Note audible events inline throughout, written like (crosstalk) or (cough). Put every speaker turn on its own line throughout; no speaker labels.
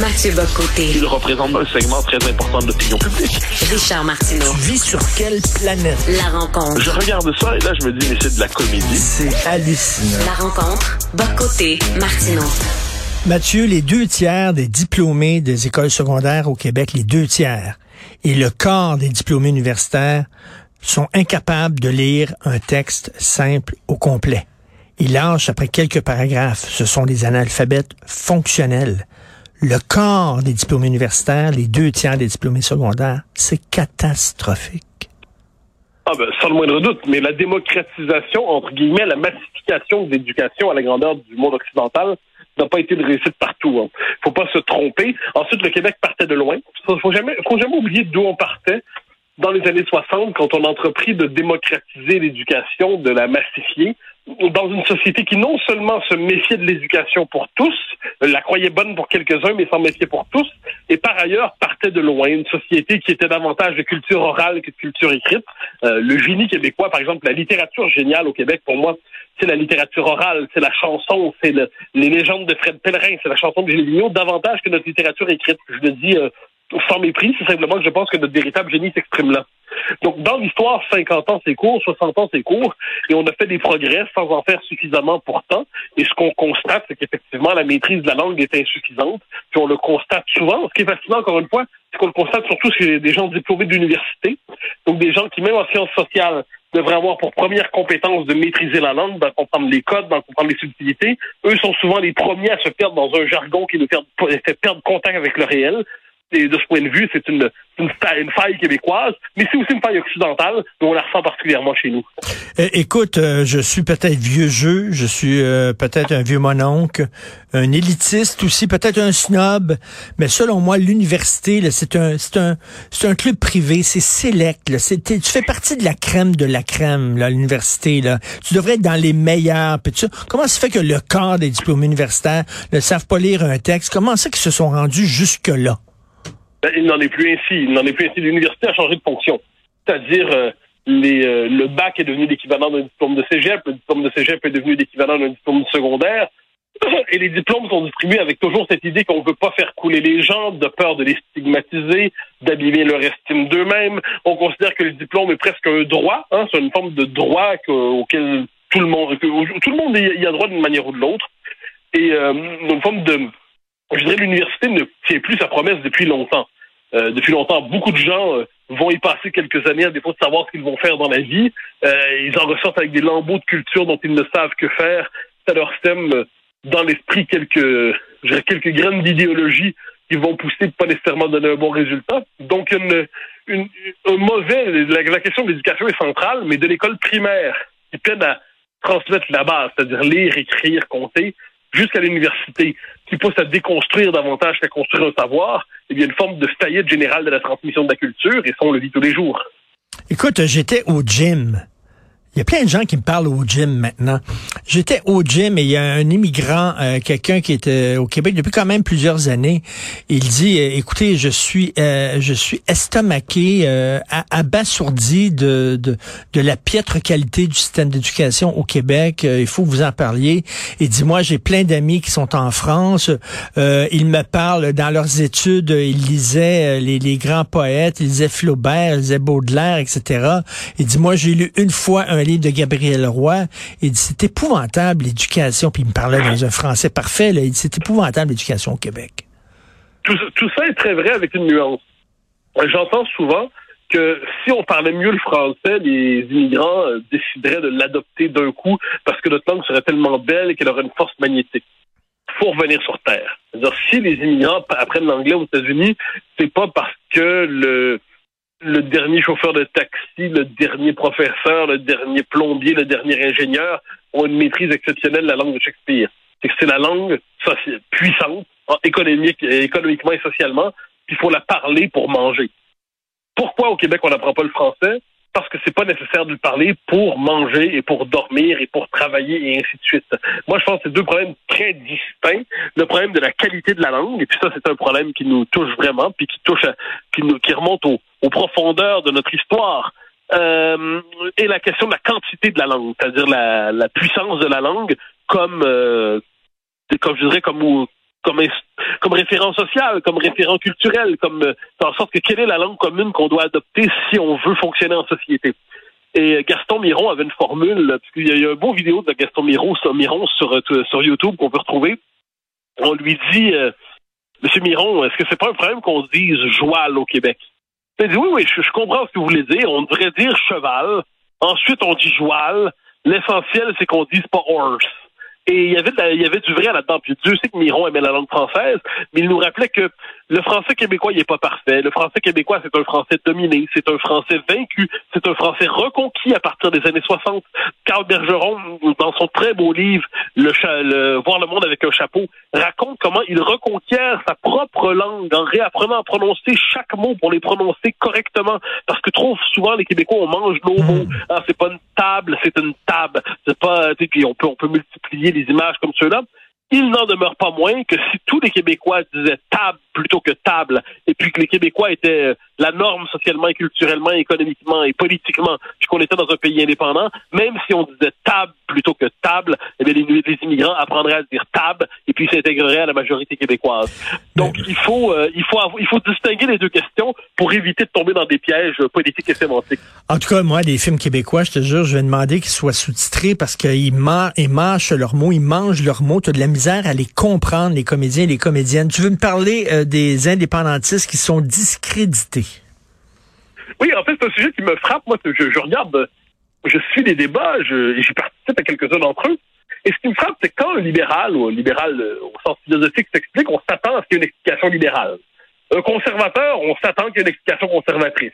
Mathieu Bocoté.
Il représente un segment très important de l'opinion publique.
Richard Martineau.
Tu vis sur quelle planète?
La rencontre.
Je regarde ça et là, je me dis, mais c'est de la comédie.
C'est hallucinant.
La rencontre. Bocoté. Martineau.
Mathieu, les deux tiers des diplômés des écoles secondaires au Québec, les deux tiers, et le quart des diplômés universitaires sont incapables de lire un texte simple au complet. Ils lâchent après quelques paragraphes. Ce sont des analphabètes fonctionnels. Le quart des diplômés universitaires, les deux tiers des diplômés secondaires, c'est catastrophique.
Ah ben, sans le moindre doute, mais la démocratisation, entre guillemets, la massification de l'éducation à la grandeur du monde occidental n'a pas été de réussite partout. Hein. Faut pas se tromper. Ensuite, le Québec partait de loin. Faut jamais, faut jamais oublier d'où on partait dans les années 60, quand on a entrepris de démocratiser l'éducation, de la massifier, dans une société qui non seulement se méfiait de l'éducation pour tous, la croyait bonne pour quelques-uns, mais s'en méfiait pour tous, et par ailleurs partait de loin, une société qui était davantage de culture orale que de culture écrite. Euh, le génie québécois, par exemple, la littérature géniale au Québec, pour moi, c'est la littérature orale, c'est la chanson, c'est le, les légendes de Fred Pellerin, c'est la chanson de Gilles Vigneault, davantage que notre littérature écrite. Je le dis euh, sans mépris, c'est simplement que je pense que notre véritable génie s'exprime là. Donc, dans l'histoire, 50 ans, c'est court, 60 ans, c'est court, et on a fait des progrès sans en faire suffisamment pourtant. Et ce qu'on constate, c'est qu'effectivement, la maîtrise de la langue est insuffisante, puis on le constate souvent. Ce qui est fascinant, encore une fois, c'est qu'on le constate surtout chez des gens diplômés d'université, donc des gens qui, même en sciences sociales, devraient avoir pour première compétence de maîtriser la langue, d'en comprendre les codes, d'en comprendre les subtilités. Eux sont souvent les premiers à se perdre dans un jargon qui nous fait perdre contact avec le réel. Et de ce point de vue, c'est une, une, faille québécoise, mais c'est aussi une faille occidentale, mais on la ressent particulièrement chez nous.
écoute, euh, je suis peut-être vieux jeu, je suis euh, peut-être un vieux mononcle, un élitiste aussi, peut-être un snob, mais selon moi, l'université, c'est un, un, un club privé, c'est sélect. Là, tu fais partie de la crème de la crème, l'université. Tu devrais être dans les meilleurs. Puis tu, comment ça fait que le corps des diplômes universitaires ne savent pas lire un texte? Comment ça qu'ils se sont rendus jusque-là?
Ben, il n'en est plus ainsi. Il n'en est plus ainsi. L'université a changé de fonction. C'est-à-dire, euh, euh, le bac est devenu l'équivalent d'un diplôme de cégep, le diplôme de cégep est devenu l'équivalent d'un diplôme secondaire, (coughs) et les diplômes sont distribués avec toujours cette idée qu'on ne veut pas faire couler les gens, de peur de les stigmatiser, d'abîmer leur estime d'eux-mêmes. On considère que le diplôme est presque un droit, hein, c'est une forme de droit auquel tout le monde, tout le monde y a droit d'une manière ou de l'autre. Et euh, une forme de, je dirais, l'université ne tient plus sa promesse depuis longtemps. Euh, depuis longtemps, beaucoup de gens euh, vont y passer quelques années à défaut de savoir ce qu'ils vont faire dans la vie. Euh, ils en ressortent avec des lambeaux de culture dont ils ne savent que faire. Ça leur sème dans l'esprit quelques, quelques graines d'idéologie qui vont pousser pas nécessairement donner un bon résultat. Donc, une, un mauvais, la, la question de l'éducation est centrale, mais de l'école primaire qui peine à transmettre la base, c'est-à-dire lire, écrire, compter, jusqu'à l'université, qui pousse à déconstruire davantage qu'à construire un savoir, y a une forme de faillite générale de la transmission de la culture, et ça, on le vit tous les jours.
Écoute, j'étais au gym il y a plein de gens qui me parlent au gym maintenant. J'étais au gym et il y a un immigrant, euh, quelqu'un qui était au Québec depuis quand même plusieurs années. Il dit, euh, écoutez, je suis, euh, je suis estomaqué, abasourdi de, de, de la piètre qualité du système d'éducation au Québec. il faut que vous en parliez. Il dit, moi, j'ai plein d'amis qui sont en France. ils me parlent dans leurs études. Ils lisaient les, les grands poètes. Ils lisaient Flaubert, ils lisaient Baudelaire, etc. Il dit, moi, j'ai lu une fois un livre de Gabriel Roy. Il dit, c'est épouvantable l'éducation. Puis il me parlait dans un français parfait. Il dit, c'est épouvantable l'éducation au Québec.
Tout, ça est très vrai avec une nuance. J'entends souvent que si on parlait mieux le français, les immigrants euh, décideraient de l'adopter d'un coup parce que notre langue serait tellement belle qu'elle aurait une force magnétique. Faut revenir sur Terre. si les immigrants apprennent l'anglais aux États-Unis, c'est pas parce que le le dernier chauffeur de taxi, le dernier professeur, le dernier plombier, le dernier ingénieur ont une maîtrise exceptionnelle de la langue de Shakespeare. C'est la langue puissante, économique, économiquement et socialement, puis il faut la parler pour manger. Pourquoi au Québec on n'apprend pas le français? Parce que c'est pas nécessaire de le parler pour manger et pour dormir et pour travailler et ainsi de suite. Moi, je pense que c'est deux problèmes très distincts. Le problème de la qualité de la langue, et puis ça, c'est un problème qui nous touche vraiment, puis qui touche, qui nous, qui remonte aux, profondeurs de notre histoire. Euh, et la question de la quantité de la langue, c'est-à-dire la, puissance de la langue comme, euh, comme je dirais, comme comme, référent social, comme référent culturel, comme euh, en sorte que quelle est la langue commune qu'on doit adopter si on veut fonctionner en société. Et Gaston Miron avait une formule, parce qu'il y a, un beau vidéo de Gaston Miron, Miron sur, euh, sur YouTube qu'on peut retrouver. On lui dit, euh, Monsieur Miron, est-ce que c'est pas un problème qu'on se dise joual au Québec? Il dit, oui, oui, je, je, comprends ce que vous voulez dire. On devrait dire cheval. Ensuite, on dit joual. L'essentiel, c'est qu'on dise pas horse. Et il y avait, il y avait du vrai là-dedans. Puis Dieu sait que Miron aimait la langue française, mais il nous rappelait que le français québécois, il n'est pas parfait. Le français québécois, c'est un français dominé, c'est un français vaincu, c'est un français reconquis à partir des années 60. Carl Bergeron, dans son très beau livre, le, Voir le monde avec un chapeau, raconte comment il reconquiert sa propre langue en réapprenant à prononcer chaque mot pour les prononcer correctement. Parce que trop souvent, les Québécois, on mange nos mots. Hmm. Ah, c'est pas une table, c'est une table. C'est pas, puis on peut, on peut multiplier les images comme ceux-là. Il n'en demeure pas moins que si tous les Québécois disaient table plutôt que table, et puis que les Québécois étaient la norme socialement et culturellement, économiquement et politiquement, puis qu'on était dans un pays indépendant, même si on disait table plutôt que table, eh bien, les, les immigrants apprendraient à dire table et puis s'intégreraient à la majorité québécoise. Donc, il faut, euh, il faut, il faut distinguer les deux questions pour éviter de tomber dans des pièges politiques et sémantiques.
En tout cas, moi, les films québécois, je te jure, je vais demander qu'ils soient sous-titrés parce qu'ils ils mâchent leurs mots, ils mangent leurs mots. Tu as de la misère à les comprendre, les comédiens et les comédiennes. Tu veux me parler euh, des indépendantistes qui sont discrédités?
Oui, en fait, c'est un sujet qui me frappe. Moi, je, je regarde, je suis des débats, je, j'y participe à quelques-uns d'entre eux. Et ce qui me frappe, c'est quand un libéral ou un libéral euh, au sens philosophique s'explique, on s'attend à ce qu'il y ait une explication libérale. Un conservateur, on s'attend qu'il y ait une explication conservatrice.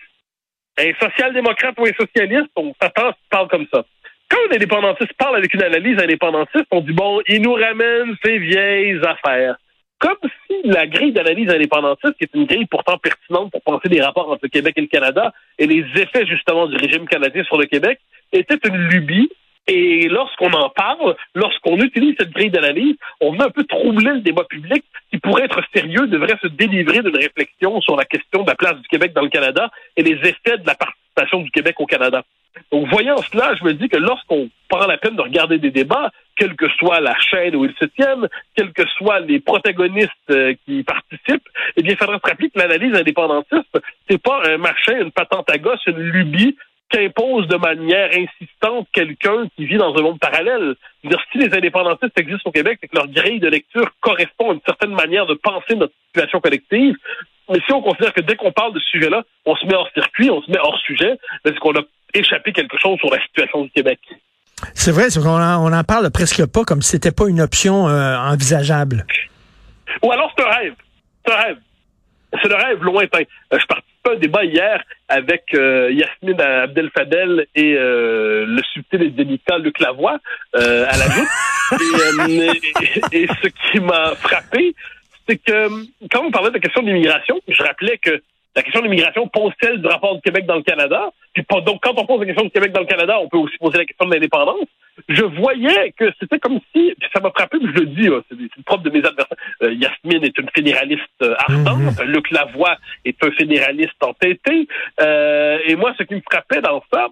Un social-démocrate ou un socialiste, on s'attend à ce qu'il parle comme ça. Quand un indépendantiste parle avec une analyse indépendantiste, on dit bon, il nous ramène ces vieilles affaires comme (laughs) si la grille d'analyse indépendantiste, qui est une grille pourtant pertinente pour penser des rapports entre le Québec et le Canada et les effets justement du régime canadien sur le Québec, était une lubie. Et lorsqu'on en parle, lorsqu'on utilise cette grille d'analyse, on veut un peu troubler le débat public qui, pourrait être sérieux, devrait se délivrer d'une réflexion sur la question de la place du Québec dans le Canada et les effets de la participation du Québec au Canada. Donc, voyant cela, je me dis que lorsqu'on prend la peine de regarder des débats, quelle que soit la chaîne où ils se tiennent, quels que soient les protagonistes euh, qui participent, eh bien, il faudra se rappeler que l'analyse indépendantiste, c'est pas un machin, une patente à gosse, une lubie qu'impose de manière insistante quelqu'un qui vit dans un monde parallèle. Dire, si les indépendantistes existent au Québec, c'est que leur grille de lecture correspond à une certaine manière de penser notre situation collective. Mais si on considère que dès qu'on parle de ce sujet-là, on se met hors circuit, on se met hors sujet, c'est qu'on a échappé quelque chose sur la situation du Québec.
C'est vrai, on en, on en parle presque pas comme si c'était pas une option euh, envisageable.
Ou alors c'est un rêve. C'est un rêve. C'est le rêve lointain. Euh, je participais à un débat hier avec euh, Yasmine Abdel Fadel et le subtil et délicat Luc Lavoie à la voûte. (laughs) et, et, ce qui m'a frappé, c'est que quand on parlait de la question d'immigration, je rappelais que la question de l'immigration pose celle du rapport du Québec dans le Canada? Puis donc, quand on pose la question du Québec dans le Canada, on peut aussi poser la question de l'indépendance. Je voyais que c'était comme si, puis ça m'a frappé, je le dis, c'est le propre de mes adversaires. Euh, Yasmine est une fédéraliste euh, ardente, mm-hmm. Luc Lavoie est un fédéraliste entêté. Euh, et moi, ce qui me frappait dans ça,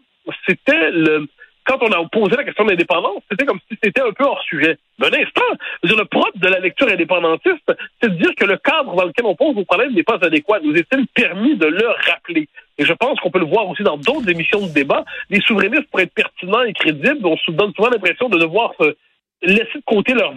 c'était le, quand on a posé la question de l'indépendance, c'était comme si c'était un peu hors sujet. Un instant, le propre de la lecture indépendantiste, c'est de dire que le cadre dans lequel on pose nos problèmes n'est pas adéquat. Nous est-il permis de le rappeler? Et je pense qu'on peut le voir aussi dans d'autres émissions de débat. Les souverainistes, pour être pertinents et crédibles, on se donne souvent l'impression de devoir se laisser de côté leur,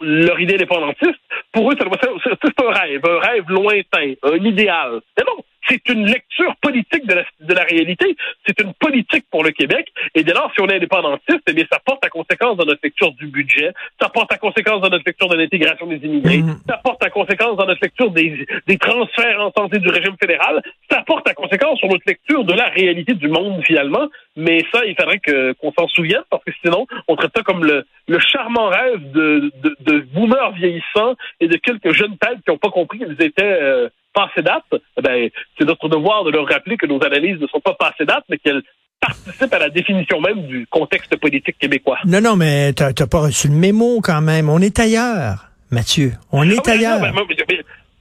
leur idée indépendantiste. Pour eux, c'est un rêve, un rêve lointain, un idéal. Mais non, c'est une lecture politique de la, de la réalité. C'est une politique pour le Québec. Et dès lors, si on est indépendantiste, eh bien, ça porte à conséquence dans notre lecture du budget. Ça porte à conséquence dans notre lecture de l'intégration des immigrés. Mm. Ça porte à conséquence dans notre lecture des, des transferts en santé du régime fédéral. Ça porte à conséquence sur notre lecture de la réalité du monde, finalement. Mais ça, il faudrait que, qu'on s'en souvienne parce que sinon, on traite ça comme le, le charmant rêve de, de, de boomers vieillissants et de quelques jeunes têtes qui n'ont pas compris qu'ils étaient, euh, passé date, eh ben, c'est notre devoir de leur rappeler que nos analyses ne sont pas passées date, mais qu'elles participent à la définition même du contexte politique québécois.
Non, non, mais t'as pas reçu le mémo quand même. On est ailleurs, Mathieu. On est
ah
ailleurs.
Ben,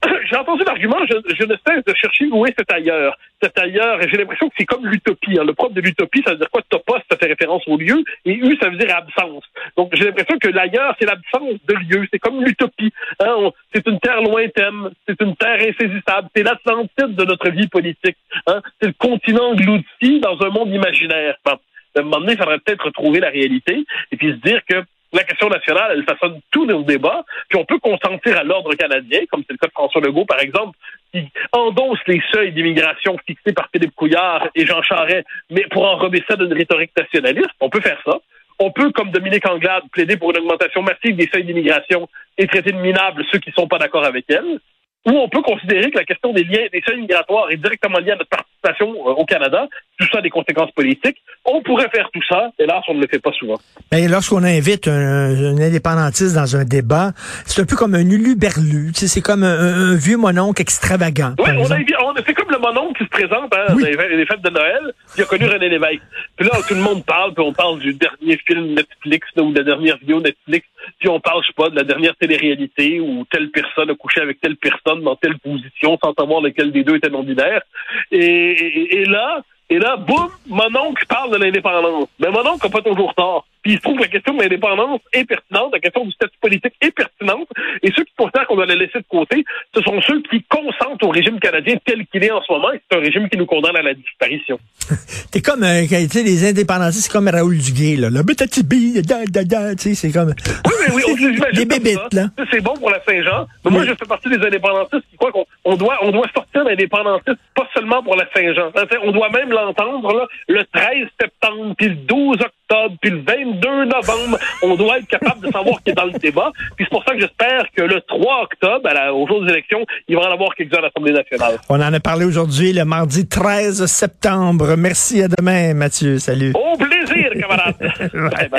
(coughs) j'ai entendu l'argument, je, je, ne cesse de chercher où est cet ailleurs. Cet ailleurs, et j'ai l'impression que c'est comme l'utopie. Hein. Le propre de l'utopie, ça veut dire quoi? Topos, ça fait référence au lieu, et U, ça veut dire absence. Donc, j'ai l'impression que l'ailleurs, c'est l'absence de lieu. C'est comme l'utopie. Hein. C'est une terre lointaine, c'est une terre insaisissable, c'est l'Atlantide de notre vie politique. Hein. C'est le continent englouti dans un monde imaginaire. Bon. À un moment donné, il faudrait peut-être retrouver la réalité et puis se dire que la question nationale, elle façonne tous nos débats, puis on peut consentir à l'ordre canadien, comme c'est le cas de François Legault, par exemple, qui endosse les seuils d'immigration fixés par Philippe Couillard et Jean Charest, mais pour enrober ça d'une rhétorique nationaliste, on peut faire ça. On peut, comme Dominique Anglade, plaider pour une augmentation massive des seuils d'immigration et traiter de minables ceux qui ne sont pas d'accord avec elle. Ou on peut considérer que la question des liens, des seuils migratoires est directement liée à notre participation euh, au Canada, tout ça a des conséquences politiques. On pourrait faire tout ça, hélas, on ne le fait pas souvent.
Ben, lorsqu'on invite un, indépendantiste dans un débat, c'est un peu comme un uluberlu, c'est comme un, vieux mononcle extravagant.
Oui, on, a, fait comme le mononcle qui se présente hein, dans les, fêtes de Noël, qui a connu René Lévesque. Puis là, tout le monde parle, puis on parle du dernier film Netflix ou de la dernière vidéo Netflix, puis on parle, je sais pas, de la dernière télé-réalité où telle personne a couché avec telle personne dans telle position sans savoir lequel des deux était non binaire. Et, et, là, et là, boum, mon oncle parle de l'indépendance. Mais mon oncle n'a pas toujours tort. Puis il se trouve que la question de l'indépendance est pertinente, la question du statut politique est pertinente, et ceux qui considèrent qu'on doit la laisser de côté, ce sont ceux qui consentent au régime canadien tel qu'il est en ce moment, et c'est un régime qui nous condamne à la disparition. (laughs)
T'es comme, euh, tu sais, les indépendantistes, c'est comme Raoul Duguay, là. Le betatibi, da, da, da, tu sais, c'est comme...
Oui, mais oui, on (laughs) Des bébites, là. C'est bon pour la Saint-Jean, mais moi, je fais partie des indépendantistes qui croient qu'on doit, on doit sortir l'indépendantiste, pas seulement pour la Saint-Jean. On doit même l'entendre, le 13 septembre, puis le 12 octobre, puis le 22 novembre. On doit être capable de savoir qui est dans le débat. Puis c'est pour ça que j'espère que le 3 octobre, au jour des élections, il va en avoir quelques-uns à l'Assemblée nationale.
On en a parlé aujourd'hui, le mardi 13 septembre. Merci, à demain, Mathieu. Salut.
Au plaisir, camarade. (laughs)